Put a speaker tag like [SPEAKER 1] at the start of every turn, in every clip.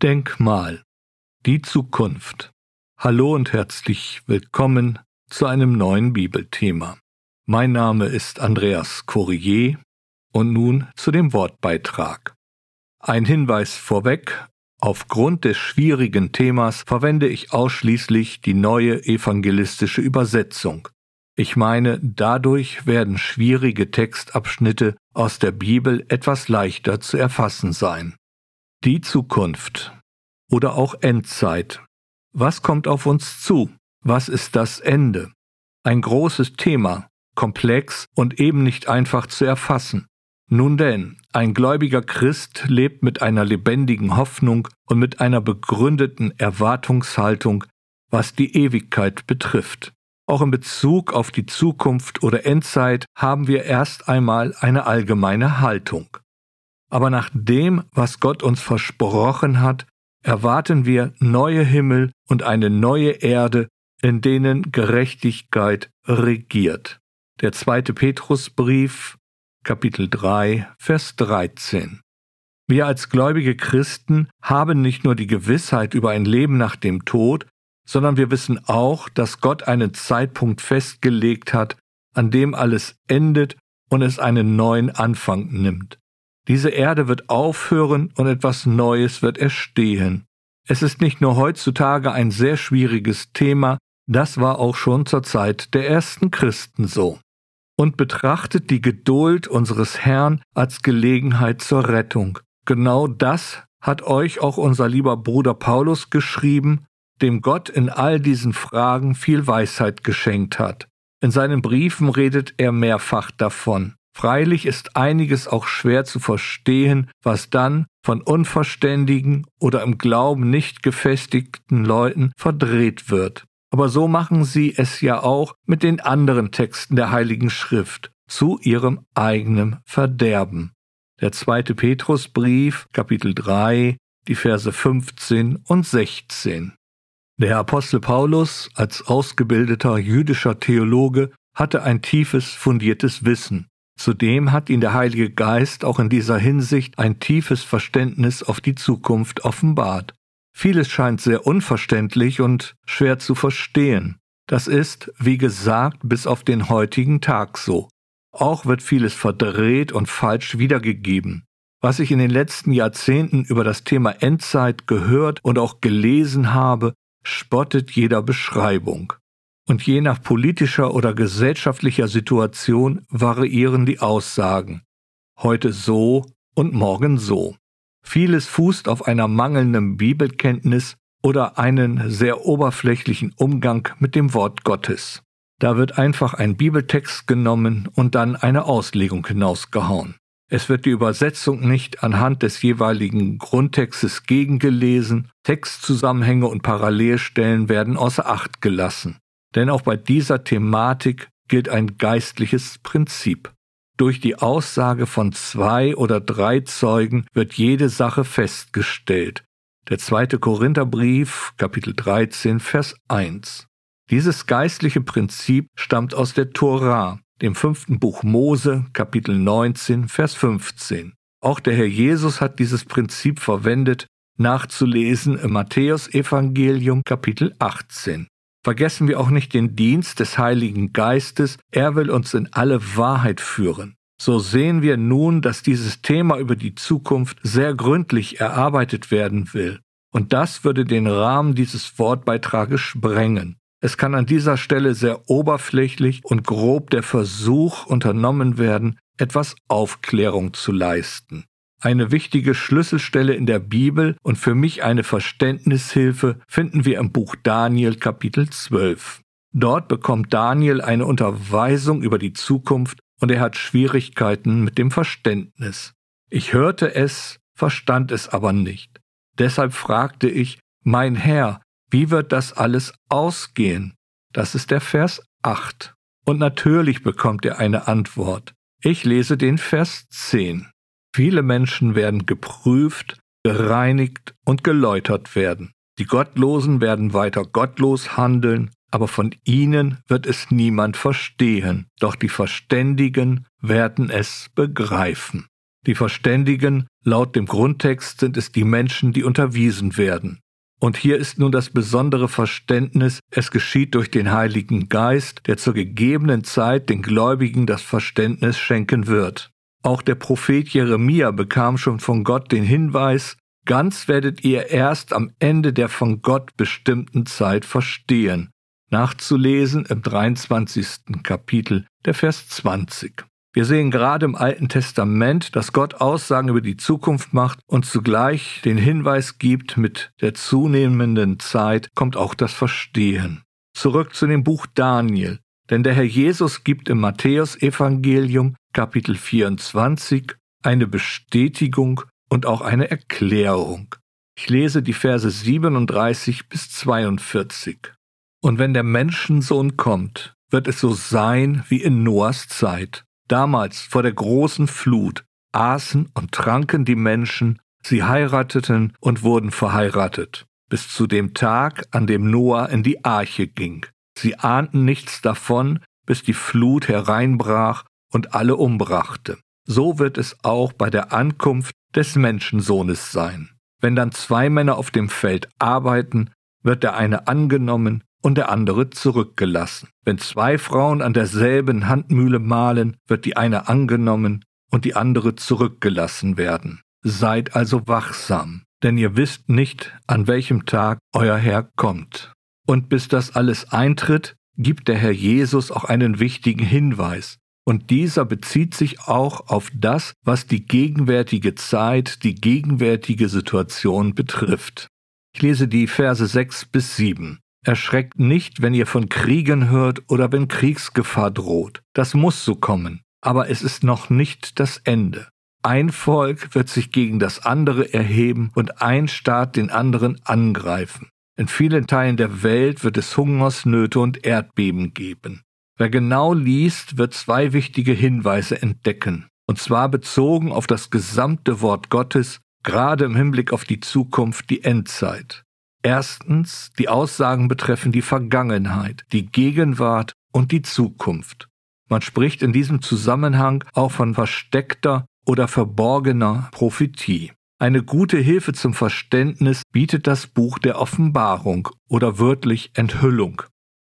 [SPEAKER 1] Denkmal. Die Zukunft. Hallo und herzlich willkommen zu einem neuen Bibelthema. Mein Name ist Andreas Courier und nun zu dem Wortbeitrag. Ein Hinweis vorweg. Aufgrund des schwierigen Themas verwende ich ausschließlich die neue evangelistische Übersetzung. Ich meine, dadurch werden schwierige Textabschnitte aus der Bibel etwas leichter zu erfassen sein. Die Zukunft oder auch Endzeit. Was kommt auf uns zu? Was ist das Ende? Ein großes Thema, komplex und eben nicht einfach zu erfassen. Nun denn, ein gläubiger Christ lebt mit einer lebendigen Hoffnung und mit einer begründeten Erwartungshaltung, was die Ewigkeit betrifft. Auch in Bezug auf die Zukunft oder Endzeit haben wir erst einmal eine allgemeine Haltung. Aber nach dem, was Gott uns versprochen hat, erwarten wir neue Himmel und eine neue Erde, in denen Gerechtigkeit regiert. Der zweite Petrusbrief, Kapitel 3, Vers 13. Wir als gläubige Christen haben nicht nur die Gewissheit über ein Leben nach dem Tod, sondern wir wissen auch, dass Gott einen Zeitpunkt festgelegt hat, an dem alles endet und es einen neuen Anfang nimmt. Diese Erde wird aufhören und etwas Neues wird erstehen. Es ist nicht nur heutzutage ein sehr schwieriges Thema, das war auch schon zur Zeit der ersten Christen so. Und betrachtet die Geduld unseres Herrn als Gelegenheit zur Rettung. Genau das hat euch auch unser lieber Bruder Paulus geschrieben, dem Gott in all diesen Fragen viel Weisheit geschenkt hat. In seinen Briefen redet er mehrfach davon. Freilich ist einiges auch schwer zu verstehen, was dann von unverständigen oder im Glauben nicht gefestigten Leuten verdreht wird. Aber so machen sie es ja auch mit den anderen Texten der Heiligen Schrift zu ihrem eigenen Verderben. Der zweite Petrusbrief, Kapitel 3, die Verse 15 und 16. Der Apostel Paulus als ausgebildeter jüdischer Theologe hatte ein tiefes, fundiertes Wissen Zudem hat ihn der Heilige Geist auch in dieser Hinsicht ein tiefes Verständnis auf die Zukunft offenbart. Vieles scheint sehr unverständlich und schwer zu verstehen. Das ist, wie gesagt, bis auf den heutigen Tag so. Auch wird vieles verdreht und falsch wiedergegeben. Was ich in den letzten Jahrzehnten über das Thema Endzeit gehört und auch gelesen habe, spottet jeder Beschreibung und je nach politischer oder gesellschaftlicher Situation variieren die Aussagen. Heute so und morgen so. Vieles fußt auf einer mangelnden Bibelkenntnis oder einen sehr oberflächlichen Umgang mit dem Wort Gottes. Da wird einfach ein Bibeltext genommen und dann eine Auslegung hinausgehauen. Es wird die Übersetzung nicht anhand des jeweiligen Grundtextes gegengelesen, Textzusammenhänge und Parallelstellen werden außer Acht gelassen. Denn auch bei dieser Thematik gilt ein geistliches Prinzip. Durch die Aussage von zwei oder drei Zeugen wird jede Sache festgestellt. Der zweite Korintherbrief, Kapitel 13, Vers 1. Dieses geistliche Prinzip stammt aus der Tora, dem fünften Buch Mose, Kapitel 19, Vers 15. Auch der Herr Jesus hat dieses Prinzip verwendet, nachzulesen im Matthäusevangelium, Kapitel 18. Vergessen wir auch nicht den Dienst des Heiligen Geistes, er will uns in alle Wahrheit führen. So sehen wir nun, dass dieses Thema über die Zukunft sehr gründlich erarbeitet werden will. Und das würde den Rahmen dieses Wortbeitrages sprengen. Es kann an dieser Stelle sehr oberflächlich und grob der Versuch unternommen werden, etwas Aufklärung zu leisten eine wichtige Schlüsselstelle in der Bibel und für mich eine Verständnishilfe finden wir im Buch Daniel Kapitel 12. Dort bekommt Daniel eine Unterweisung über die Zukunft und er hat Schwierigkeiten mit dem Verständnis. Ich hörte es, verstand es aber nicht. Deshalb fragte ich, mein Herr, wie wird das alles ausgehen? Das ist der Vers 8. Und natürlich bekommt er eine Antwort. Ich lese den Vers 10. Viele Menschen werden geprüft, gereinigt und geläutert werden. Die Gottlosen werden weiter gottlos handeln, aber von ihnen wird es niemand verstehen, doch die Verständigen werden es begreifen. Die Verständigen, laut dem Grundtext, sind es die Menschen, die unterwiesen werden. Und hier ist nun das besondere Verständnis, es geschieht durch den Heiligen Geist, der zur gegebenen Zeit den Gläubigen das Verständnis schenken wird. Auch der Prophet Jeremia bekam schon von Gott den Hinweis, ganz werdet ihr erst am Ende der von Gott bestimmten Zeit verstehen. Nachzulesen im 23. Kapitel, der Vers 20. Wir sehen gerade im Alten Testament, dass Gott Aussagen über die Zukunft macht und zugleich den Hinweis gibt, mit der zunehmenden Zeit kommt auch das Verstehen. Zurück zu dem Buch Daniel. Denn der Herr Jesus gibt im Matthäusevangelium Kapitel 24 eine Bestätigung und auch eine Erklärung. Ich lese die Verse 37 bis 42. Und wenn der Menschensohn kommt, wird es so sein wie in Noahs Zeit. Damals vor der großen Flut aßen und tranken die Menschen, sie heirateten und wurden verheiratet, bis zu dem Tag, an dem Noah in die Arche ging. Sie ahnten nichts davon, bis die Flut hereinbrach und alle umbrachte. So wird es auch bei der Ankunft des Menschensohnes sein. Wenn dann zwei Männer auf dem Feld arbeiten, wird der eine angenommen und der andere zurückgelassen. Wenn zwei Frauen an derselben Handmühle mahlen, wird die eine angenommen und die andere zurückgelassen werden. Seid also wachsam, denn ihr wisst nicht, an welchem Tag euer Herr kommt. Und bis das alles eintritt, gibt der Herr Jesus auch einen wichtigen Hinweis. Und dieser bezieht sich auch auf das, was die gegenwärtige Zeit, die gegenwärtige Situation betrifft. Ich lese die Verse 6 bis 7. Erschreckt nicht, wenn ihr von Kriegen hört oder wenn Kriegsgefahr droht. Das muss so kommen. Aber es ist noch nicht das Ende. Ein Volk wird sich gegen das andere erheben und ein Staat den anderen angreifen. In vielen Teilen der Welt wird es Hungersnöte und Erdbeben geben. Wer genau liest, wird zwei wichtige Hinweise entdecken, und zwar bezogen auf das gesamte Wort Gottes, gerade im Hinblick auf die Zukunft, die Endzeit. Erstens, die Aussagen betreffen die Vergangenheit, die Gegenwart und die Zukunft. Man spricht in diesem Zusammenhang auch von versteckter oder verborgener Prophetie. Eine gute Hilfe zum Verständnis bietet das Buch der Offenbarung oder wörtlich Enthüllung.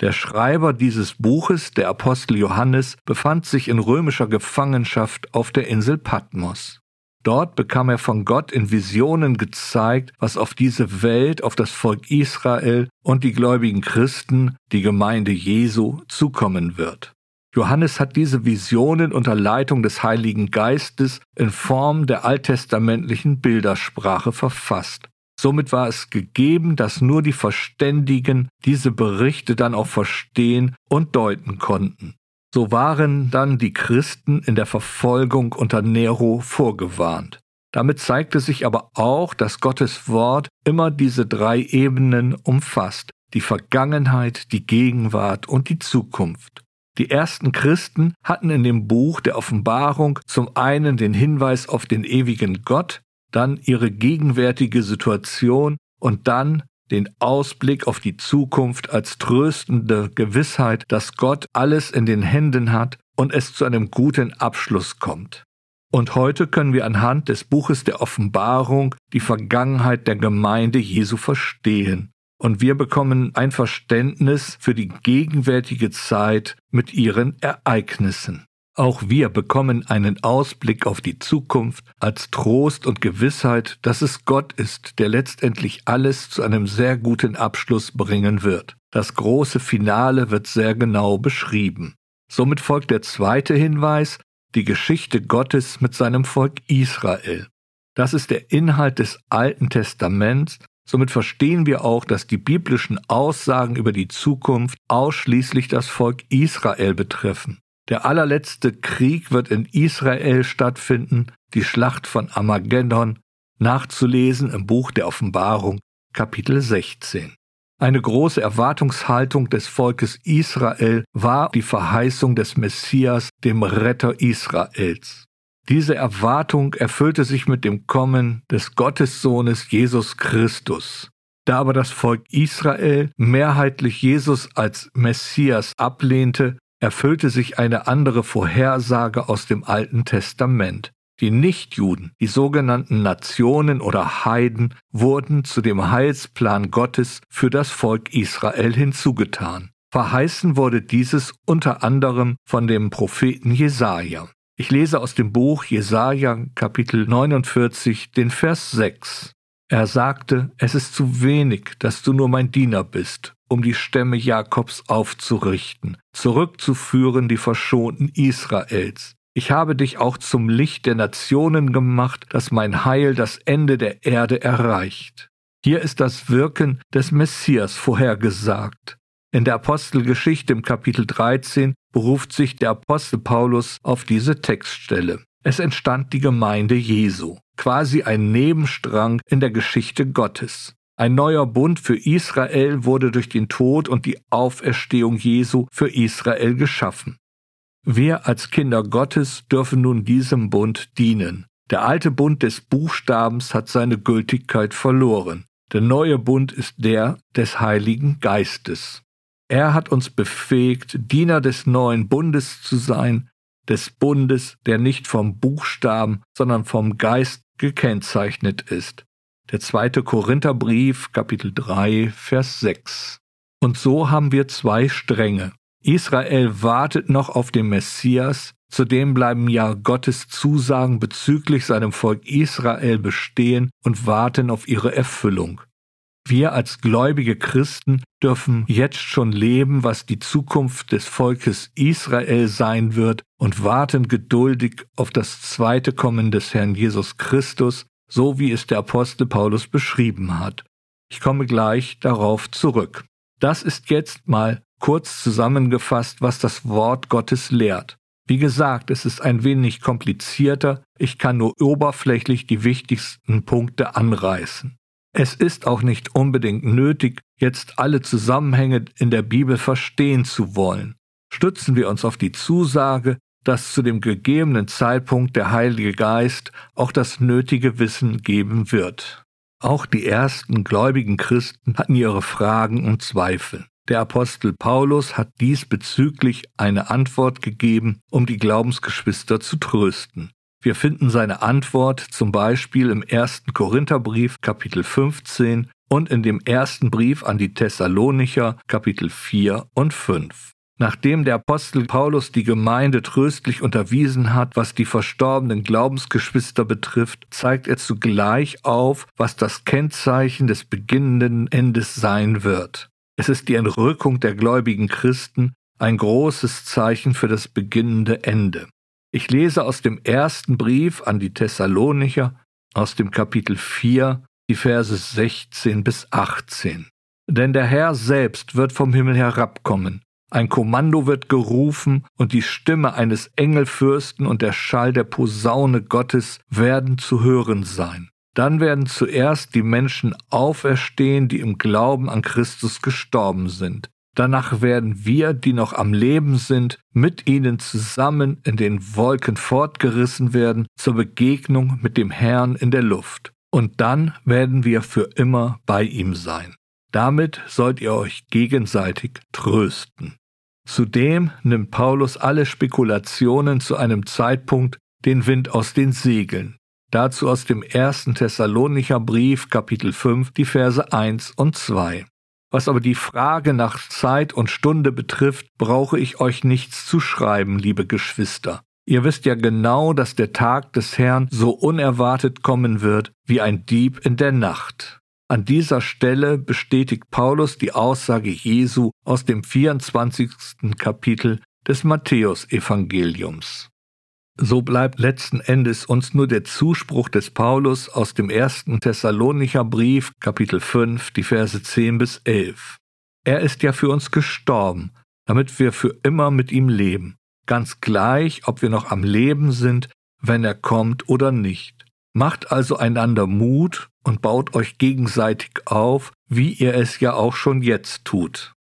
[SPEAKER 1] Der Schreiber dieses Buches, der Apostel Johannes, befand sich in römischer Gefangenschaft auf der Insel Patmos. Dort bekam er von Gott in Visionen gezeigt, was auf diese Welt, auf das Volk Israel und die gläubigen Christen, die Gemeinde Jesu, zukommen wird. Johannes hat diese Visionen unter Leitung des Heiligen Geistes in Form der alttestamentlichen Bildersprache verfasst. Somit war es gegeben, dass nur die Verständigen diese Berichte dann auch verstehen und deuten konnten. So waren dann die Christen in der Verfolgung unter Nero vorgewarnt. Damit zeigte sich aber auch, dass Gottes Wort immer diese drei Ebenen umfasst, die Vergangenheit, die Gegenwart und die Zukunft. Die ersten Christen hatten in dem Buch der Offenbarung zum einen den Hinweis auf den ewigen Gott, dann ihre gegenwärtige Situation und dann den Ausblick auf die Zukunft als tröstende Gewissheit, dass Gott alles in den Händen hat und es zu einem guten Abschluss kommt. Und heute können wir anhand des Buches der Offenbarung die Vergangenheit der Gemeinde Jesu verstehen. Und wir bekommen ein Verständnis für die gegenwärtige Zeit mit ihren Ereignissen. Auch wir bekommen einen Ausblick auf die Zukunft als Trost und Gewissheit, dass es Gott ist, der letztendlich alles zu einem sehr guten Abschluss bringen wird. Das große Finale wird sehr genau beschrieben. Somit folgt der zweite Hinweis, die Geschichte Gottes mit seinem Volk Israel. Das ist der Inhalt des Alten Testaments, somit verstehen wir auch, dass die biblischen Aussagen über die Zukunft ausschließlich das Volk Israel betreffen. Der allerletzte Krieg wird in Israel stattfinden, die Schlacht von Armageddon, nachzulesen im Buch der Offenbarung, Kapitel 16. Eine große Erwartungshaltung des Volkes Israel war die Verheißung des Messias, dem Retter Israels. Diese Erwartung erfüllte sich mit dem Kommen des Gottessohnes Jesus Christus. Da aber das Volk Israel mehrheitlich Jesus als Messias ablehnte, erfüllte sich eine andere Vorhersage aus dem Alten Testament. Die Nichtjuden, die sogenannten Nationen oder Heiden, wurden zu dem Heilsplan Gottes für das Volk Israel hinzugetan. Verheißen wurde dieses unter anderem von dem Propheten Jesaja. Ich lese aus dem Buch Jesaja Kapitel 49 den Vers 6. Er sagte, es ist zu wenig, dass du nur mein Diener bist, um die Stämme Jakobs aufzurichten, zurückzuführen die Verschonten Israels. Ich habe dich auch zum Licht der Nationen gemacht, dass mein Heil das Ende der Erde erreicht. Hier ist das Wirken des Messias vorhergesagt. In der Apostelgeschichte im Kapitel 13 beruft sich der Apostel Paulus auf diese Textstelle. Es entstand die Gemeinde Jesu, quasi ein Nebenstrang in der Geschichte Gottes. Ein neuer Bund für Israel wurde durch den Tod und die Auferstehung Jesu für Israel geschaffen. Wir als Kinder Gottes dürfen nun diesem Bund dienen. Der alte Bund des Buchstabens hat seine Gültigkeit verloren. Der neue Bund ist der des Heiligen Geistes. Er hat uns befähigt, Diener des neuen Bundes zu sein, des Bundes, der nicht vom Buchstaben, sondern vom Geist gekennzeichnet ist. Der zweite Korintherbrief, Kapitel 3, Vers 6. Und so haben wir zwei Stränge. Israel wartet noch auf den Messias, zudem bleiben ja Gottes Zusagen bezüglich seinem Volk Israel bestehen und warten auf ihre Erfüllung. Wir als gläubige Christen dürfen jetzt schon leben, was die Zukunft des Volkes Israel sein wird und warten geduldig auf das zweite Kommen des Herrn Jesus Christus, so wie es der Apostel Paulus beschrieben hat. Ich komme gleich darauf zurück. Das ist jetzt mal kurz zusammengefasst, was das Wort Gottes lehrt. Wie gesagt, es ist ein wenig komplizierter, ich kann nur oberflächlich die wichtigsten Punkte anreißen. Es ist auch nicht unbedingt nötig, jetzt alle Zusammenhänge in der Bibel verstehen zu wollen. Stützen wir uns auf die Zusage, dass zu dem gegebenen Zeitpunkt der Heilige Geist auch das nötige Wissen geben wird. Auch die ersten gläubigen Christen hatten ihre Fragen und Zweifel. Der Apostel Paulus hat diesbezüglich eine Antwort gegeben, um die Glaubensgeschwister zu trösten. Wir finden seine Antwort zum Beispiel im ersten Korintherbrief Kapitel 15 und in dem ersten Brief an die Thessalonicher Kapitel 4 und 5. Nachdem der Apostel Paulus die Gemeinde tröstlich unterwiesen hat, was die verstorbenen Glaubensgeschwister betrifft, zeigt er zugleich auf, was das Kennzeichen des beginnenden Endes sein wird. Es ist die Entrückung der gläubigen Christen, ein großes Zeichen für das beginnende Ende. Ich lese aus dem ersten Brief an die Thessalonicher, aus dem Kapitel 4, die Verse 16 bis 18. Denn der Herr selbst wird vom Himmel herabkommen, ein Kommando wird gerufen, und die Stimme eines Engelfürsten und der Schall der Posaune Gottes werden zu hören sein. Dann werden zuerst die Menschen auferstehen, die im Glauben an Christus gestorben sind. Danach werden wir, die noch am Leben sind, mit ihnen zusammen in den Wolken fortgerissen werden zur Begegnung mit dem Herrn in der Luft. Und dann werden wir für immer bei ihm sein. Damit sollt ihr euch gegenseitig trösten. Zudem nimmt Paulus alle Spekulationen zu einem Zeitpunkt den Wind aus den Segeln. Dazu aus dem ersten Thessalonicher Brief Kapitel 5 die Verse 1 und 2. Was aber die Frage nach Zeit und Stunde betrifft, brauche ich euch nichts zu schreiben, liebe Geschwister. Ihr wisst ja genau, dass der Tag des Herrn so unerwartet kommen wird wie ein Dieb in der Nacht. An dieser Stelle bestätigt Paulus die Aussage Jesu aus dem 24. Kapitel des Matthäusevangeliums. So bleibt letzten Endes uns nur der Zuspruch des Paulus aus dem ersten Thessalonicher Brief, Kapitel 5, die Verse 10 bis 11. Er ist ja für uns gestorben, damit wir für immer mit ihm leben, ganz gleich, ob wir noch am Leben sind, wenn er kommt oder nicht. Macht also einander Mut und baut euch gegenseitig auf, wie ihr es ja auch schon jetzt tut.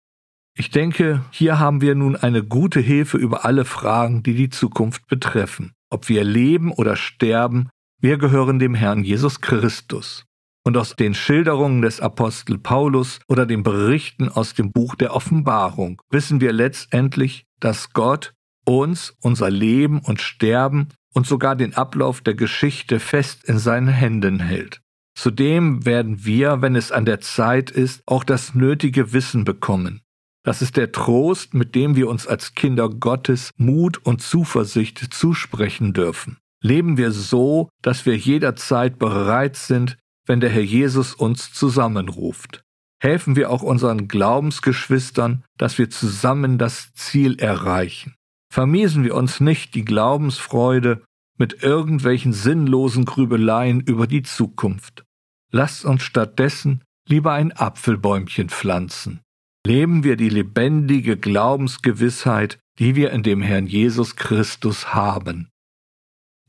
[SPEAKER 1] Ich denke, hier haben wir nun eine gute Hilfe über alle Fragen, die die Zukunft betreffen. Ob wir leben oder sterben, wir gehören dem Herrn Jesus Christus. Und aus den Schilderungen des Apostel Paulus oder den Berichten aus dem Buch der Offenbarung wissen wir letztendlich, dass Gott uns, unser Leben und Sterben und sogar den Ablauf der Geschichte fest in seinen Händen hält. Zudem werden wir, wenn es an der Zeit ist, auch das nötige Wissen bekommen. Das ist der Trost, mit dem wir uns als Kinder Gottes Mut und Zuversicht zusprechen dürfen. Leben wir so, dass wir jederzeit bereit sind, wenn der Herr Jesus uns zusammenruft. Helfen wir auch unseren Glaubensgeschwistern, dass wir zusammen das Ziel erreichen. Vermiesen wir uns nicht die Glaubensfreude mit irgendwelchen sinnlosen Grübeleien über die Zukunft. Lasst uns stattdessen lieber ein Apfelbäumchen pflanzen. Leben wir die lebendige Glaubensgewissheit, die wir in dem Herrn Jesus Christus haben.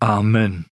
[SPEAKER 1] Amen.